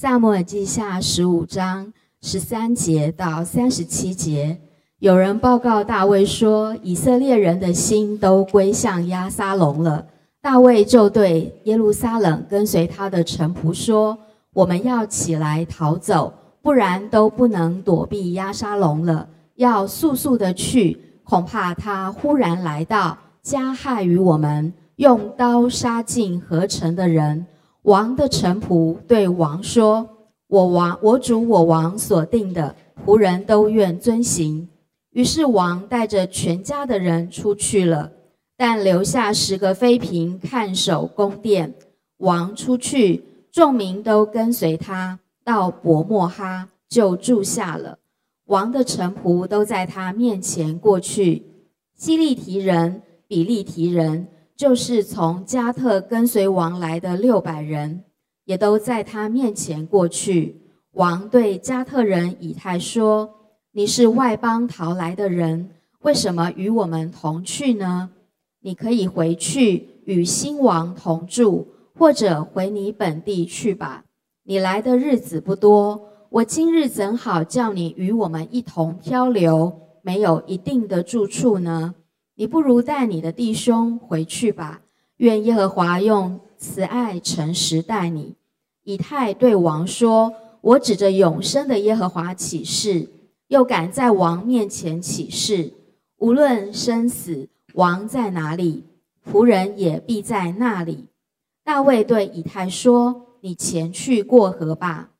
萨母尔记下十五章十三节到三十七节，有人报告大卫说，以色列人的心都归向亚撒龙了。大卫就对耶路撒冷跟随他的臣仆说：“我们要起来逃走，不然都不能躲避亚沙龙了。要速速的去，恐怕他忽然来到，加害于我们，用刀杀尽合成的人。”王的臣仆对王说：“我王，我主，我王所定的仆人都愿遵行。”于是王带着全家的人出去了。但留下十个妃嫔看守宫殿。王出去，众民都跟随他到伯莫哈，就住下了。王的臣仆都在他面前过去。希利提人、比利提人，就是从加特跟随王来的六百人，也都在他面前过去。王对加特人以太说：“你是外邦逃来的人，为什么与我们同去呢？”你可以回去与新王同住，或者回你本地去吧。你来的日子不多，我今日怎好叫你与我们一同漂流，没有一定的住处呢？你不如带你的弟兄回去吧。愿耶和华用慈爱诚实待你。以太对王说：“我指着永生的耶和华起誓，又敢在王面前起誓，无论生死。”王在哪里，仆人也必在那里。大卫对以太说：“你前去过河吧。”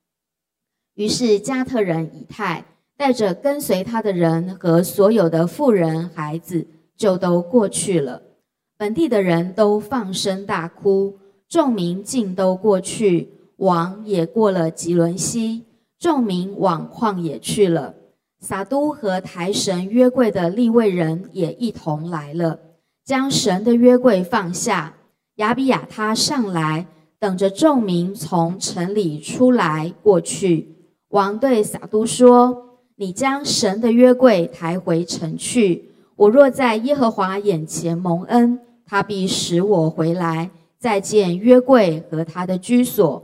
于是加特人以太带着跟随他的人和所有的妇人孩子，就都过去了。本地的人都放声大哭，众民尽都过去。王也过了吉伦西，众民往旷野去了。撒都和台神约柜的立位人也一同来了，将神的约柜放下。亚比亚他上来，等着众民从城里出来过去。王对撒都说：“你将神的约柜抬回城去。我若在耶和华眼前蒙恩，他必使我回来，再见约柜和他的居所。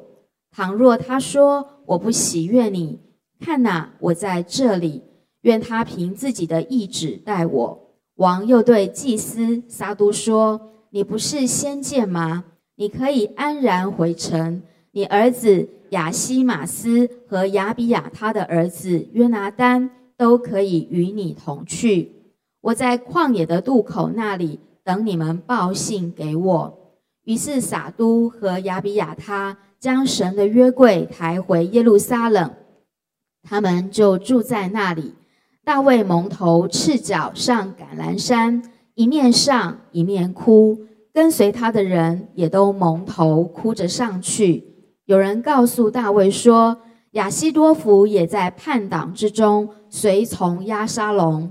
倘若他说我不喜悦你。”看哪，我在这里，愿他凭自己的意志待我。王又对祭司撒都说：“你不是先见吗？你可以安然回城。你儿子亚西马斯和亚比亚他的儿子约拿丹都可以与你同去。我在旷野的渡口那里等你们报信给我。”于是撒都和亚比亚他将神的约柜抬回耶路撒冷。他们就住在那里。大卫蒙头赤脚上橄榄山，一面上一面哭，跟随他的人也都蒙头哭着上去。有人告诉大卫说：“亚西多福也在叛党之中，随从押沙龙。”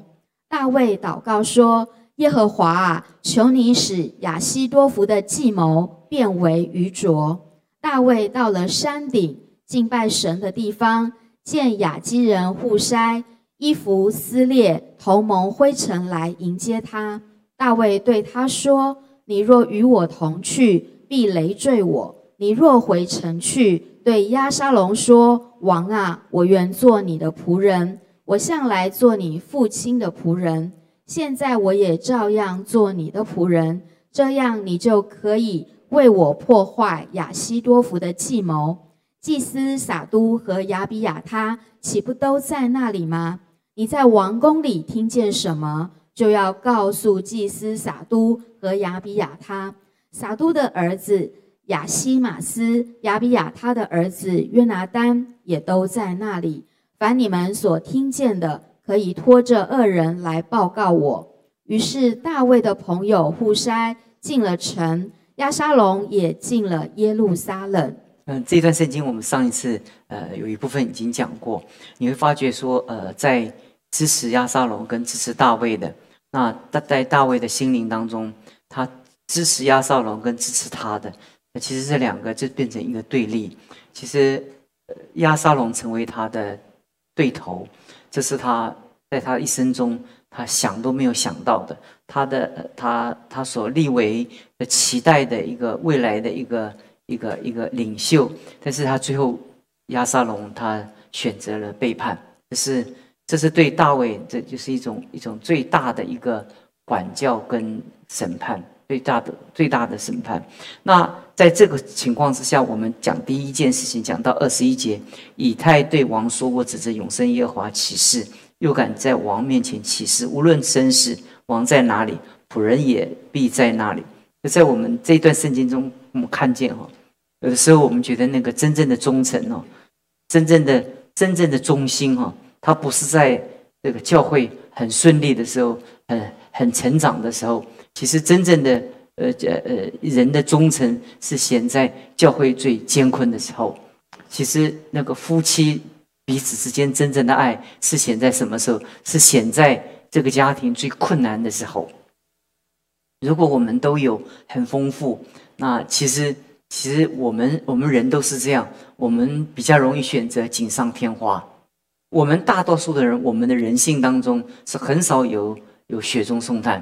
大卫祷告说：“耶和华啊，求你使亚西多福的计谋变为愚拙。”大卫到了山顶敬拜神的地方。见雅基人互筛衣服撕裂，头蒙灰尘来迎接他。大卫对他说：“你若与我同去，必累赘我；你若回城去，对押沙龙说：‘王啊，我愿做你的仆人，我向来做你父亲的仆人，现在我也照样做你的仆人。’这样，你就可以为我破坏亚西多福的计谋。”祭司撒都和亚比亚他岂不都在那里吗？你在王宫里听见什么，就要告诉祭司撒都和亚比亚他。撒都的儿子亚西马斯、亚比亚他的儿子约拿丹也都在那里。凡你们所听见的，可以托这恶人来报告我。于是大卫的朋友户筛进了城，亚沙龙也进了耶路撒冷。嗯，这段圣经我们上一次呃有一部分已经讲过，你会发觉说呃在支持亚沙龙跟支持大卫的，那在在大卫的心灵当中，他支持亚沙龙跟支持他的，那其实这两个就变成一个对立。其实亚沙龙成为他的对头，这是他在他一生中他想都没有想到的，他的他他所立为的期待的一个未来的一个。一个一个领袖，但是他最后亚沙龙他选择了背叛，这是这是对大卫，这就是一种一种最大的一个管教跟审判，最大的最大的审判。那在这个情况之下，我们讲第一件事情，讲到二十一节，以太对王说：“我指着永生耶和华起誓，又敢在王面前起誓，无论生死，王在哪里，仆人也必在那里。”就在我们这一段圣经中，我们看见哈。有的时候，我们觉得那个真正的忠诚哦，真正的真正的忠心哈，他不是在这个教会很顺利的时候，很很成长的时候。其实真正的呃呃呃人的忠诚是显在教会最艰困的时候。其实那个夫妻彼此之间真正的爱是显在什么时候？是显在这个家庭最困难的时候。如果我们都有很丰富，那其实。其实我们我们人都是这样，我们比较容易选择锦上添花。我们大多数的人，我们的人性当中是很少有有雪中送炭。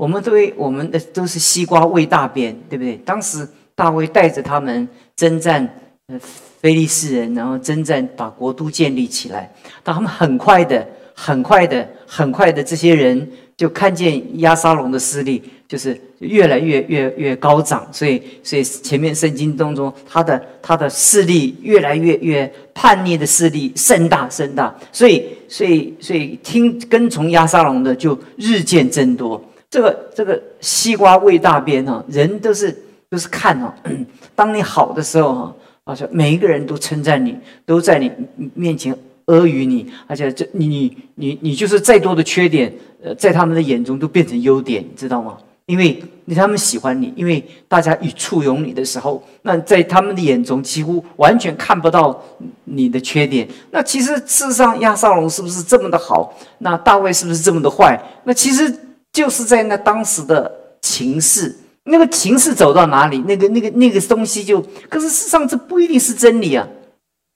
我们都我们的都是西瓜喂大便，对不对？当时大卫带着他们征战呃非利士人，然后征战把国都建立起来。但他们很快的、很快的、很快的，这些人就看见亚沙龙的势力。就是越来越越越高涨，所以所以前面圣经当中，他的他的势力越来越越叛逆的势力甚大甚大，所以所以所以听跟从亚沙龙的就日渐增多。这个这个西瓜味大边哈，人都是都是看啊，当你好的时候哈，而且每一个人都称赞你，都在你面前阿谀你，而且这你你你你就是再多的缺点，呃，在他们的眼中都变成优点，你知道吗？因为他们喜欢你，因为大家与簇拥你的时候，那在他们的眼中几乎完全看不到你的缺点。那其实事实上，亚撒龙是不是这么的好？那大卫是不是这么的坏？那其实就是在那当时的情势，那个情势走到哪里，那个那个那个东西就。可是事实上，这不一定是真理啊。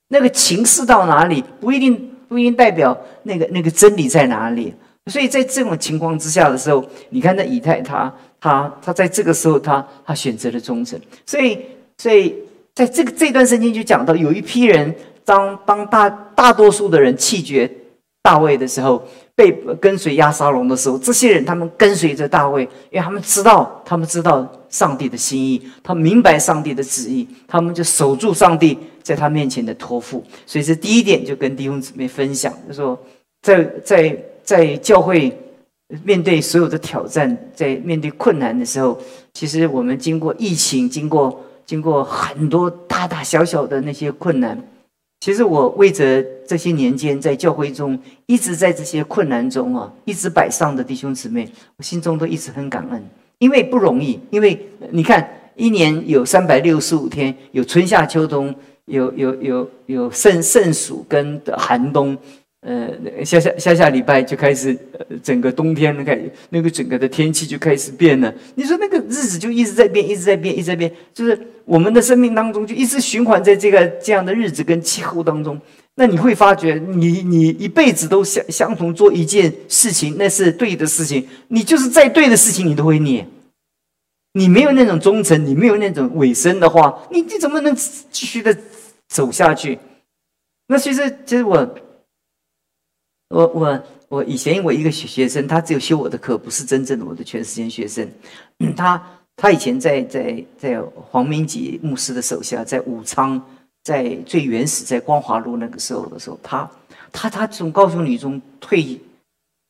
那个情势到哪里，不一定不一定代表那个那个真理在哪里。所以在这种情况之下的时候，你看那以太他他他在这个时候他他选择了忠诚。所以所以在这个这段圣经就讲到，有一批人当当大大多数的人弃绝大卫的时候，被跟随亚沙龙的时候，这些人他们跟随着大卫，因为他们知道他们知道上帝的心意，他明白上帝的旨意，他们就守住上帝在他面前的托付。所以这第一点就跟弟兄姊妹分享，就说在在。在教会面对所有的挑战，在面对困难的时候，其实我们经过疫情，经过经过很多大大小小的那些困难，其实我为着这些年间在教会中一直在这些困难中啊，一直摆上的弟兄姊妹，我心中都一直很感恩，因为不容易，因为你看一年有三百六十五天，有春夏秋冬，有有有有盛盛暑跟寒冬。呃，下下下下礼拜就开始，呃，整个冬天开始，那个整个的天气就开始变了。你说那个日子就一直在变，一直在变，一直在变，就是我们的生命当中就一直循环在这个这样的日子跟气候当中。那你会发觉，你你一辈子都相相同做一件事情，那是对的事情，你就是再对的事情，你都会念。你没有那种忠诚，你没有那种尾声的话，你你怎么能继续的走下去？那其实，其实我。我我我以前我一个学学生，他只有修我的课，不是真正的我的全时间学生。他他以前在在在黄明吉牧师的手下，在武昌，在最原始在光华路那个时候的时候，他他他从高雄女中退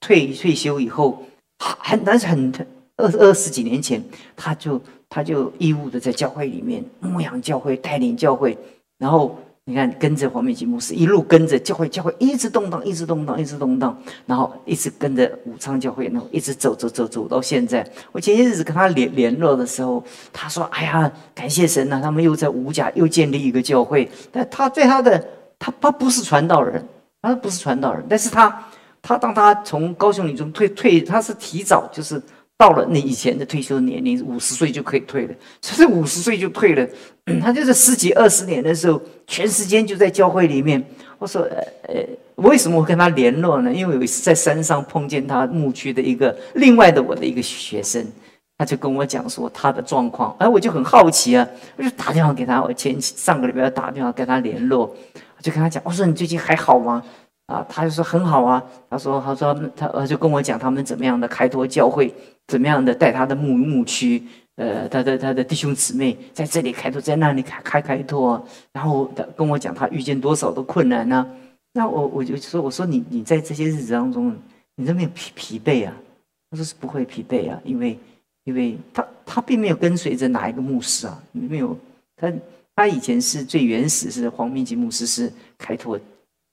退退休以后，很但是很二二十几年前，他就他就义务的在教会里面牧养教会，带领教会，然后。你看，跟着黄美吉牧师一路跟着教会，教会一直动荡，一直动荡，一直动荡，然后一直跟着武昌教会，然后一直走走走走到现在。我前些日子跟他联联络的时候，他说：“哎呀，感谢神呐，他们又在五甲又建立一个教会。”但他对他的他他不是传道人，他不是传道人，但是他他当他从高雄女中退退，他是提早就是。到了你以前的退休年龄，五十岁就可以退了，所以五十岁就退了。他就是十几二十年的时候，全时间就在教会里面。我说，呃呃，为什么我跟他联络呢？因为有一次在山上碰见他牧区的一个另外的我的一个学生，他就跟我讲说他的状况，哎，我就很好奇啊，我就打电话给他，我前上个礼拜打电话跟他联络，就跟他讲，我说你最近还好吗？啊，他就说很好啊，他说他说他他就跟我讲他们怎么样的开拓教会，怎么样的带他的牧牧区，呃，他的他的弟兄姊妹在这里开拓，在那里开开开拓，然后他跟我讲他遇见多少的困难呢？那我我就说我说你你在这些日子当中，你都没有疲疲惫啊？他说是不会疲惫啊，因为。因为他他并没有跟随着哪一个牧师啊，没有他他以前是最原始是黄明吉牧师是开拓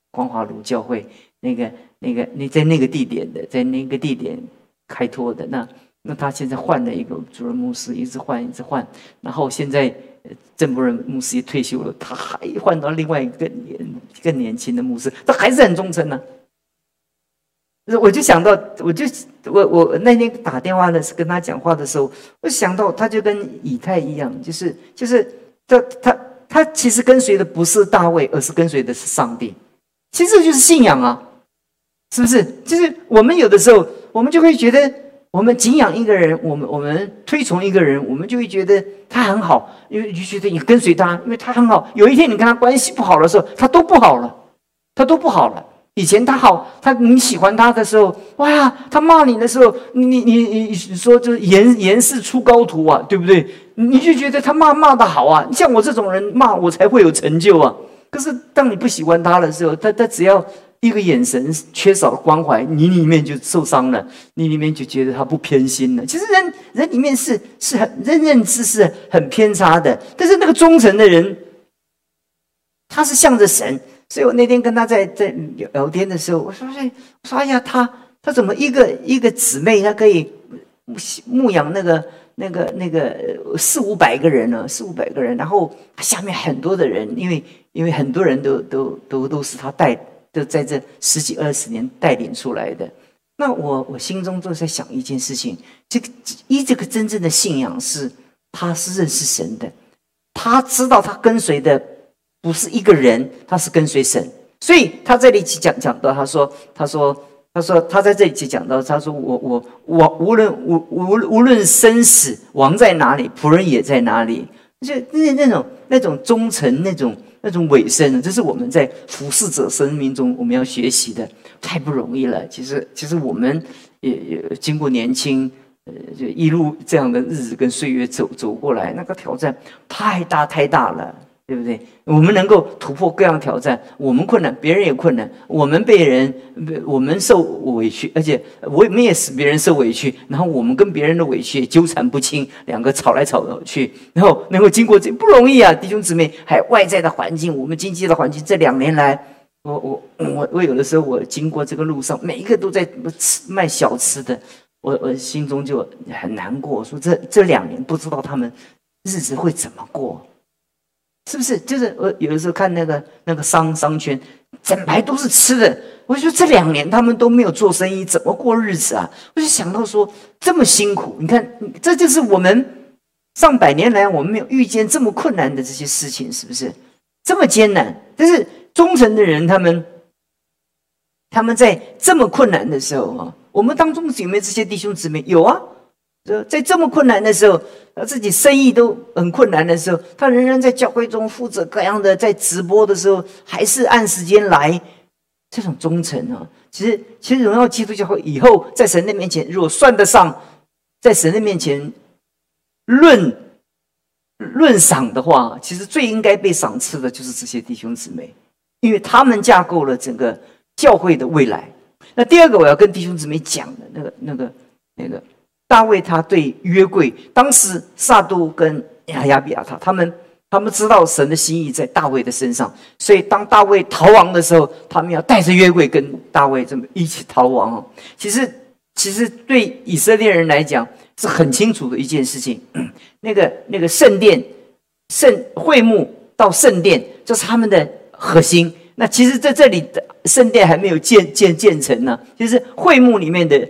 光华路教会那个那个那在那个地点的在那个地点开拓的那那他现在换了一个主任牧师一直换一直换，然后现在郑伯仁牧师也退休了，他还换到另外一个年更年轻的牧师，他还是很忠诚呢。我就想到，我就我我那天打电话的是跟他讲话的时候，我想到他就跟以太一样，就是就是他他他其实跟随的不是大卫，而是跟随的是上帝。其实这就是信仰啊，是不是？就是我们有的时候，我们就会觉得，我们敬仰一个人，我们我们推崇一个人，我们就会觉得他很好，因为就觉得你跟随他，因为他很好。有一天你跟他关系不好的时候，他都不好了，他都不好了。以前他好，他你喜欢他的时候，哇！他骂你的时候，你你你你说就是严严氏出高徒啊，对不对？你就觉得他骂骂的好啊，像我这种人骂我才会有成就啊。可是当你不喜欢他的时候，他他只要一个眼神缺少了关怀，你里面就受伤了，你里面就觉得他不偏心了。其实人人里面是是很认认知是很偏差的，但是那个忠诚的人，他是向着神。所以我那天跟他在在聊天的时候，我说：“哎，我说哎呀，他他怎么一个一个姊妹，他可以牧牧养那个那个那个四五百个人呢？四五百个人，然后下面很多的人，因为因为很多人都都都都是他带，都在这十几二十年带领出来的。那我我心中都在想一件事情：这个一这个真正的信仰是，他是认识神的，他知道他跟随的。”不是一个人，他是跟随神，所以他这里讲讲到，他说，他说，他说，他在这里讲到，他说，我我我无论无无无论生死，王在哪里，仆人也在哪里，就那那种那种忠诚，那种那种尾声，这是我们在服侍者生命中我们要学习的，太不容易了。其实其实我们也也经过年轻，呃，就一路这样的日子跟岁月走走过来，那个挑战太大太大了。对不对？我们能够突破各样挑战，我们困难，别人也困难。我们被人，我们受委屈，而且我们也使别人受委屈。然后我们跟别人的委屈纠缠不清，两个吵来吵去，然后能够经过这不容易啊，弟兄姊妹。还外在的环境，我们经济的环境，这两年来，我我我我有的时候我经过这个路上，每一个都在吃卖小吃的，我我心中就很难过，说这这两年不知道他们日子会怎么过。是不是？就是我有的时候看那个那个商商圈，整排都是吃的。我就说这两年他们都没有做生意，怎么过日子啊？我就想到说这么辛苦，你看，这就是我们上百年来我们没有遇见这么困难的这些事情，是不是这么艰难？但是忠诚的人，他们他们在这么困难的时候啊，我们当中有没有这些弟兄姊妹？有啊。在这么困难的时候，他自己生意都很困难的时候，他仍然在教会中负责各样的，在直播的时候还是按时间来，这种忠诚啊，其实其实荣耀基督教会以后在神的面前，如果算得上在神的面前论论赏的话，其实最应该被赏赐的就是这些弟兄姊妹，因为他们架构了整个教会的未来。那第二个我要跟弟兄姊妹讲的那个那个那个。大卫他对约柜，当时撒都跟亚亚比亚他他们他们知道神的心意在大卫的身上，所以当大卫逃亡的时候，他们要带着约柜跟大卫这么一起逃亡哦。其实其实对以色列人来讲是很清楚的一件事情，那个那个圣殿圣会幕到圣殿，这是他们的核心。那其实在这里的圣殿还没有建建建成呢，就是会幕里面的。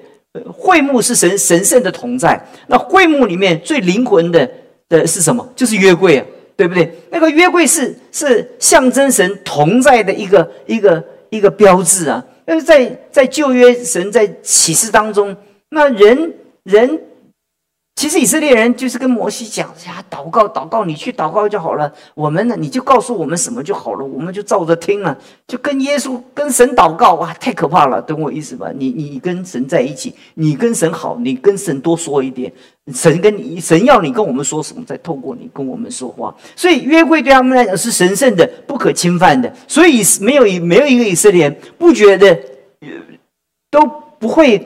会幕是神神圣的同在，那会幕里面最灵魂的的是什么？就是约柜啊，对不对？那个约柜是是象征神同在的一个一个一个标志啊。但是在在旧约神在启示当中，那人人其实以色列人就是跟摩西讲呀，祷告祷告，你去祷告就好了。我们呢，你就告诉我们什么就好了，我们就照着听了，就跟耶稣跟神祷告。哇，太可怕了，懂我意思吧？你你跟神在一起，你跟神好，你跟神多说一点。神跟你，神要你跟我们说什么，再透过你跟我们说话。所以约会对他们来讲是神圣的、不可侵犯的。所以没有没有一个以色列人不觉得，都不会。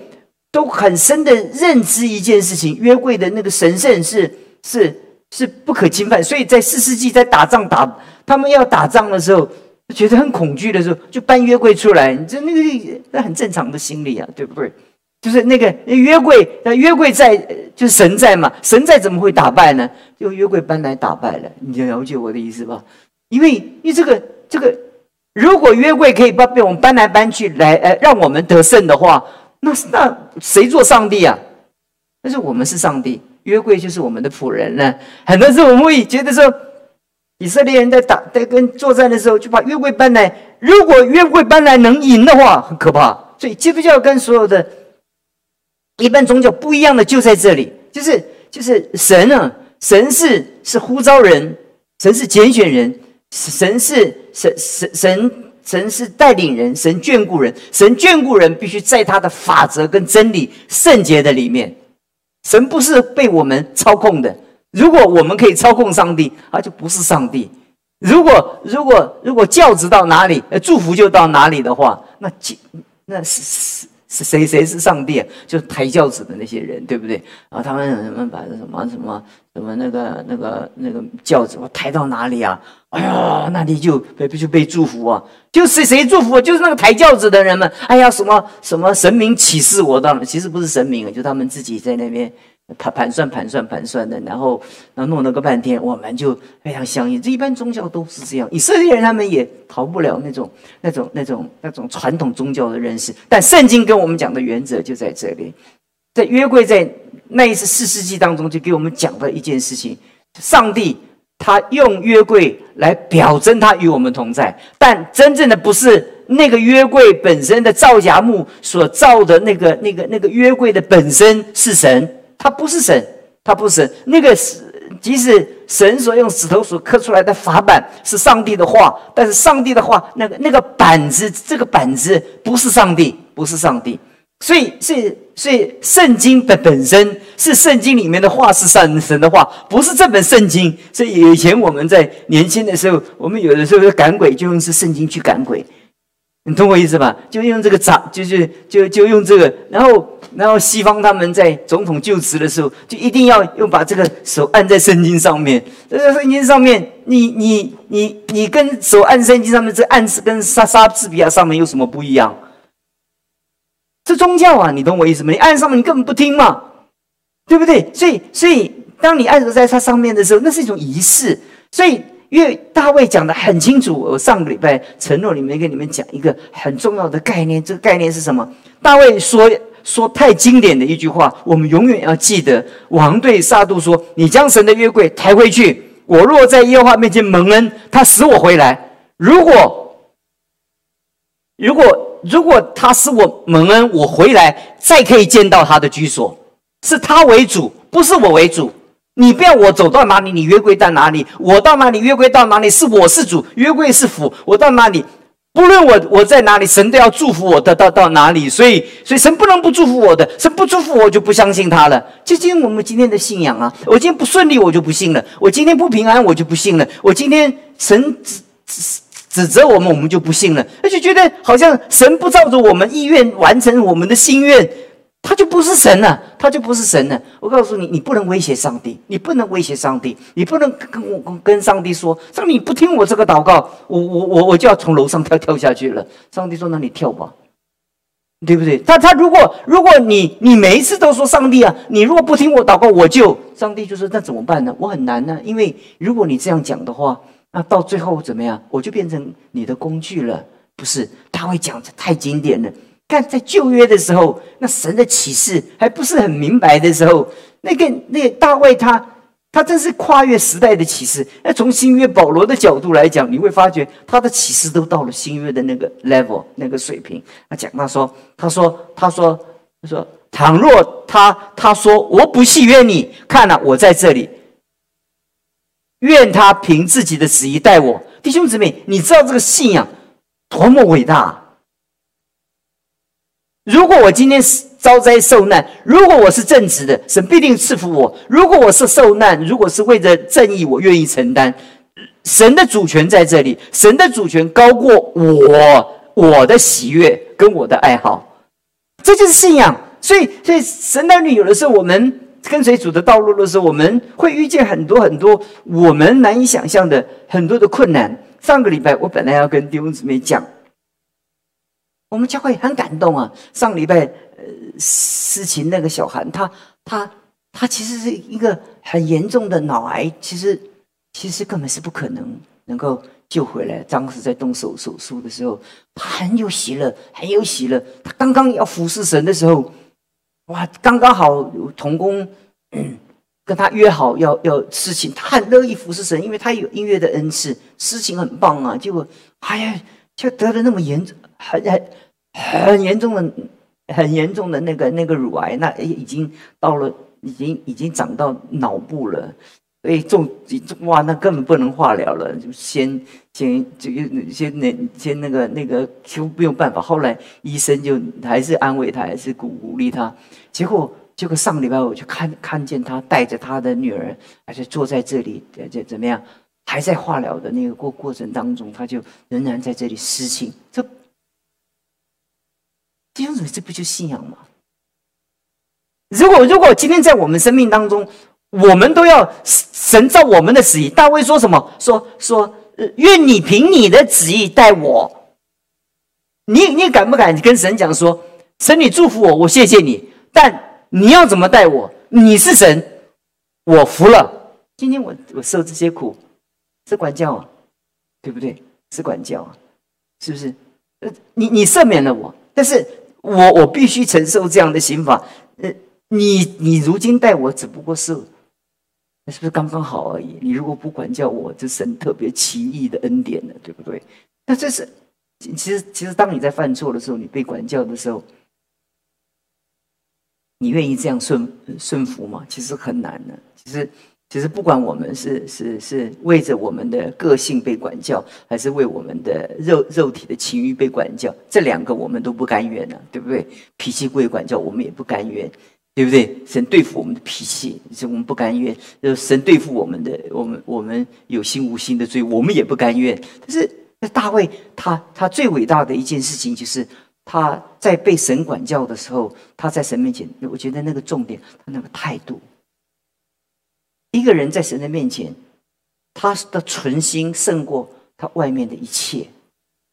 都很深的认知一件事情，约柜的那个神圣是是是不可侵犯，所以在四世纪在打仗打他们要打仗的时候，觉得很恐惧的时候，就搬约柜出来，这那个那很正常的心理啊，对不对？就是那个约柜，那约柜在就是神在嘛，神在怎么会打败呢？就约柜搬来打败了，你了解我的意思吧？因为因为这个这个，如果约柜可以把被我们搬来搬去来呃让我们得胜的话。那那谁做上帝啊？但是我们是上帝，约柜就是我们的仆人呢。很多时候我们会觉得说，以色列人在打在跟作战的时候，就把约柜搬来。如果约柜搬来能赢的话，很可怕。所以基督教跟所有的一般宗教不一样的就在这里，就是就是神啊，神是是呼召人，神是拣选人，神是神神神。神是带领人，神眷顾人，神眷顾人必须在他的法则跟真理圣洁的里面。神不是被我们操控的。如果我们可以操控上帝，他就不是上帝。如果如果如果教子到哪里，祝福就到哪里的话，那那是是。谁？谁是上帝啊？就是抬轿子的那些人，对不对？啊，他们他们把什么什么什么那个那个那个轿子，我抬到哪里啊？哎呀，那里就被就被祝福啊！就是谁祝福？就是那个抬轿子的人们。哎呀，什么什么神明启示我的？其实不是神明，就他们自己在那边。盘盘算盘算盘算的，然后然后弄了个半天，我们就非常相信。这一般宗教都是这样，以色列人他们也逃不了那种那种那种那种传统宗教的认识。但圣经跟我们讲的原则就在这里，在约柜在那一次四世纪当中，就给我们讲的一件事情：上帝他用约柜来表征他与我们同在，但真正的不是那个约柜本身的造假木所造的那个那个那个约柜的本身是神。他不是神，他不是神。那个是，即使神所用石头所刻出来的法板是上帝的话，但是上帝的话，那个那个板子，这个板子不是上帝，不是上帝。所以，是所以，圣经本本身是圣经里面的话，是上神的话，不是这本圣经。所以以前我们在年轻的时候，我们有的时候赶鬼，就用是圣经去赶鬼。你懂我意思吧？就用这个杂，就是就就用这个，然后然后西方他们在总统就职的时候，就一定要用把这个手按在圣经上面。这个圣经上面，你你你你跟手按圣经上面，这按是跟莎莎士比亚上面有什么不一样？这宗教啊，你懂我意思吗？你按上面，你根本不听嘛，对不对？所以所以，当你按着在它上面的时候，那是一种仪式，所以。因为大卫讲的很清楚，我上个礼拜承诺里面跟你们讲一个很重要的概念，这个概念是什么？大卫说说太经典的一句话，我们永远要记得。王对撒杜说：“你将神的约柜抬回去，我若在耶和华面前蒙恩，他使我回来。如果如果如果他使我蒙恩，我回来再可以见到他的居所，是他为主，不是我为主。”你不要我走到哪里，你约柜到哪里；我到哪里，约柜到哪里。是我是主，约柜是辅。我到哪里，不论我我在哪里，神都要祝福我的到到哪里。所以，所以神不能不祝福我的，神不祝福我就不相信他了。就今我们今天的信仰啊，我今天不顺利，我就不信了；我今天不平安，我就不信了；我今天神指责我们，我们就不信了，而且觉得好像神不照着我们意愿完成我们的心愿。他就不是神了，他就不是神了。我告诉你，你不能威胁上帝，你不能威胁上帝，你不能跟我跟上帝说，上帝不听我这个祷告，我我我我就要从楼上跳跳下去了。上帝说：“那你跳吧，对不对？”他他如果如果你你每一次都说上帝啊，你如果不听我祷告，我就上帝就说那怎么办呢？我很难呢，因为如果你这样讲的话，那到最后怎么样？我就变成你的工具了，不是？他会讲的太经典了。看，在旧约的时候，那神的启示还不是很明白的时候，那个那大卫他他真是跨越时代的启示。那从新约保罗的角度来讲，你会发觉他的启示都到了新约的那个 level 那个水平。他讲他说他说他说他说：“倘若他他说我不喜悦你，看了我在这里，愿他凭自己的旨意待我。”弟兄姊妹，你知道这个信仰多么伟大？如果我今天是遭灾受难，如果我是正直的，神必定赐福我；如果我是受难，如果是为着正义，我愿意承担。神的主权在这里，神的主权高过我我的喜悦跟我的爱好，这就是信仰。所以，所以神的女有的时候，我们跟随主的道路的时候，我们会遇见很多很多我们难以想象的很多的困难。上个礼拜，我本来要跟弟兄姊妹讲。我们教会很感动啊！上礼拜，呃，思琴那个小韩，他他他其实是一个很严重的脑癌，其实其实根本是不可能能够救回来。当时在动手手术的时候，他很有喜乐，很有喜乐。他刚刚要服侍神的时候，哇，刚刚好童工 跟他约好要要事情，他很乐意服侍神，因为他有音乐的恩赐，事情很棒啊。结果哎呀，就得了那么严重，很很。很严重的、很严重的那个那个乳癌，那已经到了，已经已经长到脑部了，所以重哇，那根本不能化疗了，就先先这个先那先那个那个就没有办法。后来医生就还是安慰他，还是鼓鼓励他。结果结果上礼拜我就看看见他带着他的女儿，而且坐在这里，这怎么样？还在化疗的那个过过程当中，他就仍然在这里施情。这。弟兄姊妹，这不就信仰吗？如果如果今天在我们生命当中，我们都要神照我们的旨意。大卫说什么？说说，愿你凭你的旨意待我。你你敢不敢跟神讲说，神你祝福我，我谢谢你。但你要怎么待我？你是神，我服了。今天我我受这些苦，是管教啊，对不对？是管教啊，是不是？呃，你你赦免了我，但是。我我必须承受这样的刑罚，呃，你你如今待我只不过是，那是不是刚刚好而已？你如果不管教我，这神特别奇异的恩典呢，对不对？那这是，其实其实当你在犯错的时候，你被管教的时候，你愿意这样顺顺服吗？其实很难的，其实。其实不管我们是是是为着我们的个性被管教，还是为我们的肉肉体的情欲被管教，这两个我们都不甘愿呢，对不对？脾气归管教，我们也不甘愿，对不对？神对付我们的脾气，是我们不甘愿；，就神对付我们的，我们我们有心无心的罪，我们也不甘愿。但是大卫他他最伟大的一件事情，就是他在被神管教的时候，他在神面前，我觉得那个重点，他那个态度。一个人在神的面前，他的存心胜过他外面的一切。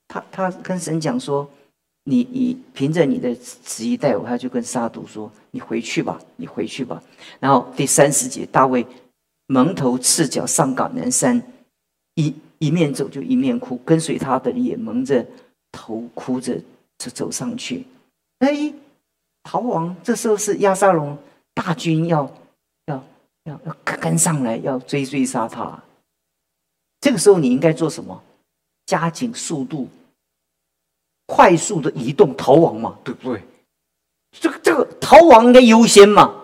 他他跟神讲说：“你你凭着你的旨意待我。”他就跟沙毒说：“你回去吧，你回去吧。”然后第三十节，大卫蒙头赤脚上冈南山，一一面走就一面哭，跟随他的也蒙着头哭着就走上去。哎，逃亡！这时候是亚沙龙大军要要。要要跟上来，要追追杀他。这个时候你应该做什么？加紧速度，快速的移动逃亡嘛，对不对？这个这个逃亡应该优先嘛，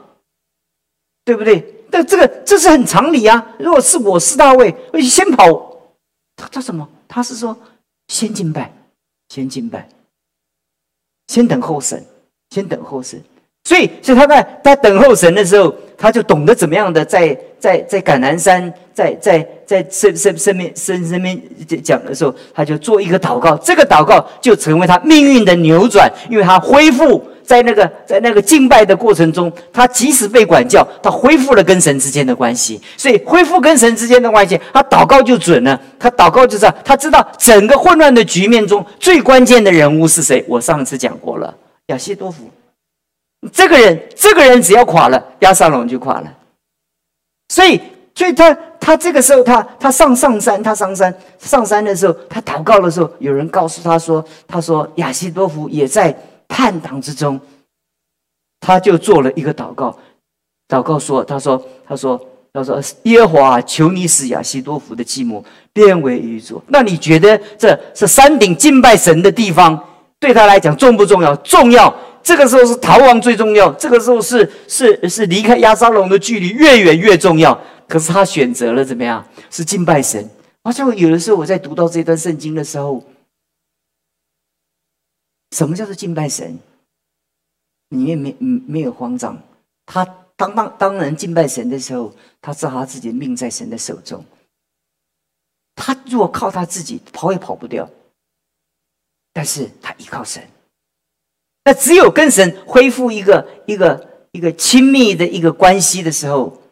对不对？但这个这是很常理啊。如果是我是大卫，我先跑。他他什么？他是说先敬拜，先敬拜，先等候神，先等候神。所以，所以他在在等候神的时候。他就懂得怎么样的在在在橄南山，在在在身身身边身身边讲的时候，他就做一个祷告，这个祷告就成为他命运的扭转，因为他恢复在那个在那个敬拜的过程中，他即使被管教，他恢复了跟神之间的关系，所以恢复跟神之间的关系，他祷告就准了。他祷告就是，他知道整个混乱的局面中最关键的人物是谁。我上次讲过了，亚西多夫。这个人，这个人只要垮了，亚沙龙就垮了。所以，所以他他这个时候，他他上上山，他上山上山的时候，他祷告的时候，有人告诉他说：“他说亚西多夫也在叛党之中。”他就做了一个祷告，祷告说：“他说他说他说耶和华求你使亚西多夫的寂寞变为宇宙。那你觉得这是山顶敬拜神的地方，对他来讲重不重要？重要。”这个时候是逃亡最重要，这个时候是是是离开亚沙龙的距离越远越重要。可是他选择了怎么样？是敬拜神。而且有的时候我在读到这段圣经的时候，什么叫做敬拜神？里面没没有慌张。他当当当人敬拜神的时候，他知道他自己的命在神的手中。他如果靠他自己跑也跑不掉，但是他依靠神。那只有跟神恢复一个一个一个亲密的一个关系的时候，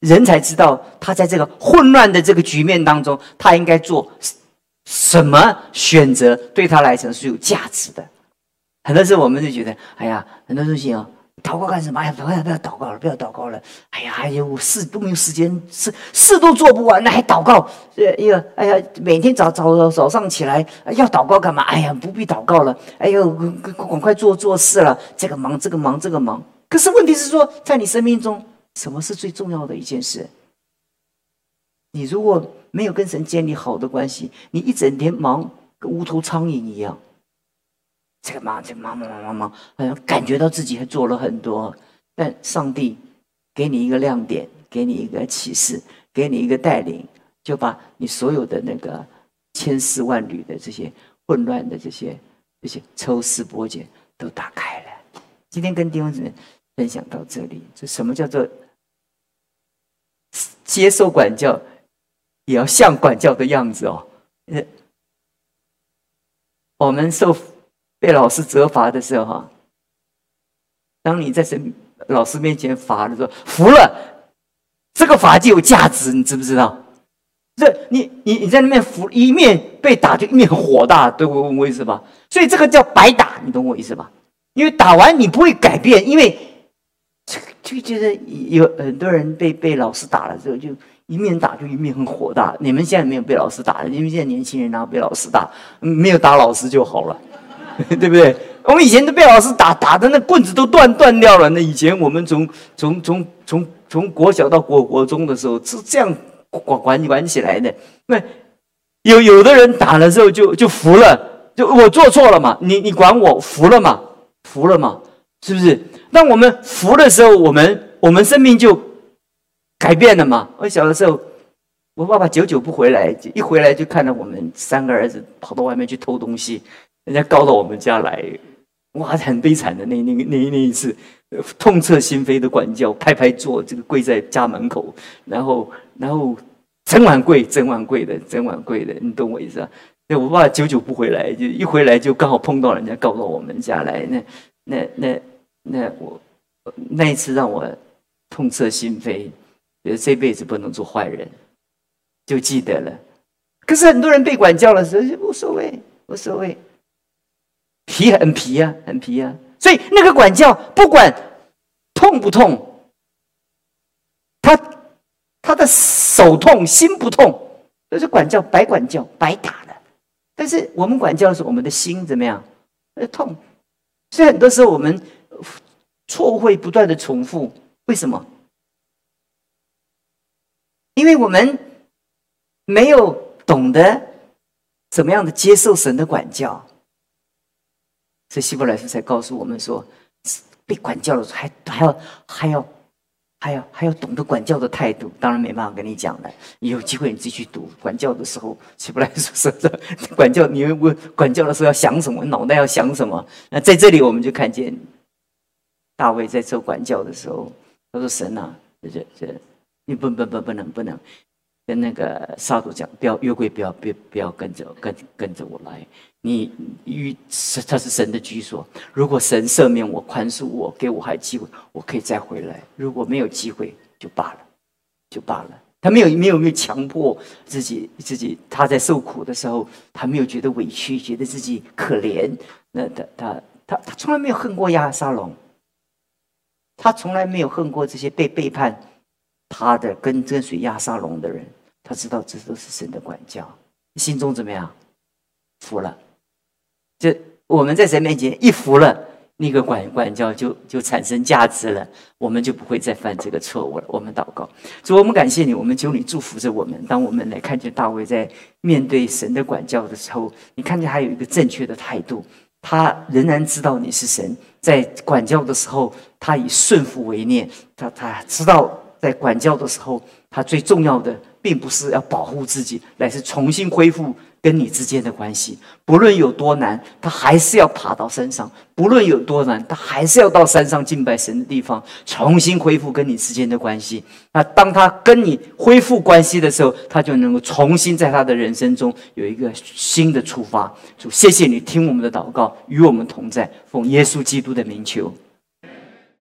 人才知道他在这个混乱的这个局面当中，他应该做什么选择，对他来讲是有价值的。很多时候我们就觉得，哎呀，很多东西哦。祷告干什么？哎呀，不要不要祷告了，不要祷告了。哎呀，哎呦，事都没有时间，事事都做不完，那还祷告？呃，哎呀，哎呀，每天早早早上起来要祷告干嘛？哎呀，不必祷告了。哎呦，赶快做做事了，这个忙，这个忙，这个忙。可是问题是说，在你生命中，什么是最重要的一件事？你如果没有跟神建立好的关系，你一整天忙，跟无头苍蝇一样。这个忙，这忙忙忙忙忙，好像感觉到自己还做了很多，但上帝给你一个亮点，给你一个启示，给你一个带领，就把你所有的那个千丝万缕的这些混乱的这些这些抽丝剥茧都打开了。今天跟弟兄姊妹分享到这里，这什么叫做接受管教，也要像管教的样子哦。呃，我们受。被老师责罚的时候，哈，当你在神老师面前罚的时候，服了，这个罚就有价值，你知不知道？这你你你在那边服，一面被打就一面火大，懂我我意思吧？所以这个叫白打，你懂我意思吧？因为打完你不会改变，因为就觉得有很多人被被老师打了之后，就一面打就一面很火大。你们现在没有被老师打，因为现在年轻人然后被老师打，没有打老师就好了。对不对？我们以前都被老师打，打的那棍子都断断掉了。那以前我们从从从从从国小到国国中的时候是这样管管管起来的。那有有的人打了之后就就服了，就我做错了嘛，你你管我服了嘛，服了嘛，是不是？那我们服的时候，我们我们生命就改变了嘛。我小的时候，我爸爸久久不回来，一回来就看到我们三个儿子跑到外面去偷东西。人家告到我们家来，哇，很悲惨的那那个那那一次，痛彻心扉的管教，拍拍桌，这个跪在家门口，然后然后整晚跪，整晚跪的，整晚跪的，你懂我意思啊？那我爸久久不回来，就一回来就刚好碰到人家告到我们家来，那那那那我那一次让我痛彻心扉，觉得这辈子不能做坏人，就记得了。可是很多人被管教的时候无所谓，无所谓。皮很皮呀，很皮呀，所以那个管教不管痛不痛，他他的手痛心不痛，就是管教白管教白打的。但是我们管教的时候，我们的心怎么样？呃，痛。所以很多时候我们错误会不断的重复，为什么？因为我们没有懂得怎么样的接受神的管教。所以希伯来书才告诉我们说，被管教的时候还还要还要还要还要懂得管教的态度。当然没办法跟你讲了，你有机会你自己去读。管教的时候，希伯来书说的管教，你问管教的时候要想什么，脑袋要想什么。那在这里我们就看见大卫在做管教的时候，他说：“神啊，这这这，你不不不不能不能。”跟那个沙土讲，不要约柜，不要别不要跟着跟跟着我来。你与是他是神的居所。如果神赦免我、宽恕我、给我还机会，我可以再回来。如果没有机会，就罢了，就罢了。他没有没有没有强迫自己自己。他在受苦的时候，他没有觉得委屈，觉得自己可怜。那他他他他从来没有恨过亚沙龙，他从来没有恨过这些被背叛他的跟跟随亚沙龙的人。他知道这都是神的管教，心中怎么样？服了。就我们在神面前一服了，那个管管教就就产生价值了，我们就不会再犯这个错误了。我们祷告，主，我们感谢你，我们求你祝福着我们。当我们来看见大卫在面对神的管教的时候，你看见他有一个正确的态度，他仍然知道你是神，在管教的时候，他以顺服为念。他他知道，在管教的时候，他最重要的并不是要保护自己，乃是重新恢复。跟你之间的关系，不论有多难，他还是要爬到山上；不论有多难，他还是要到山上敬拜神的地方，重新恢复跟你之间的关系。那当他跟你恢复关系的时候，他就能够重新在他的人生中有一个新的出发。主，谢谢你听我们的祷告，与我们同在，奉耶稣基督的名求。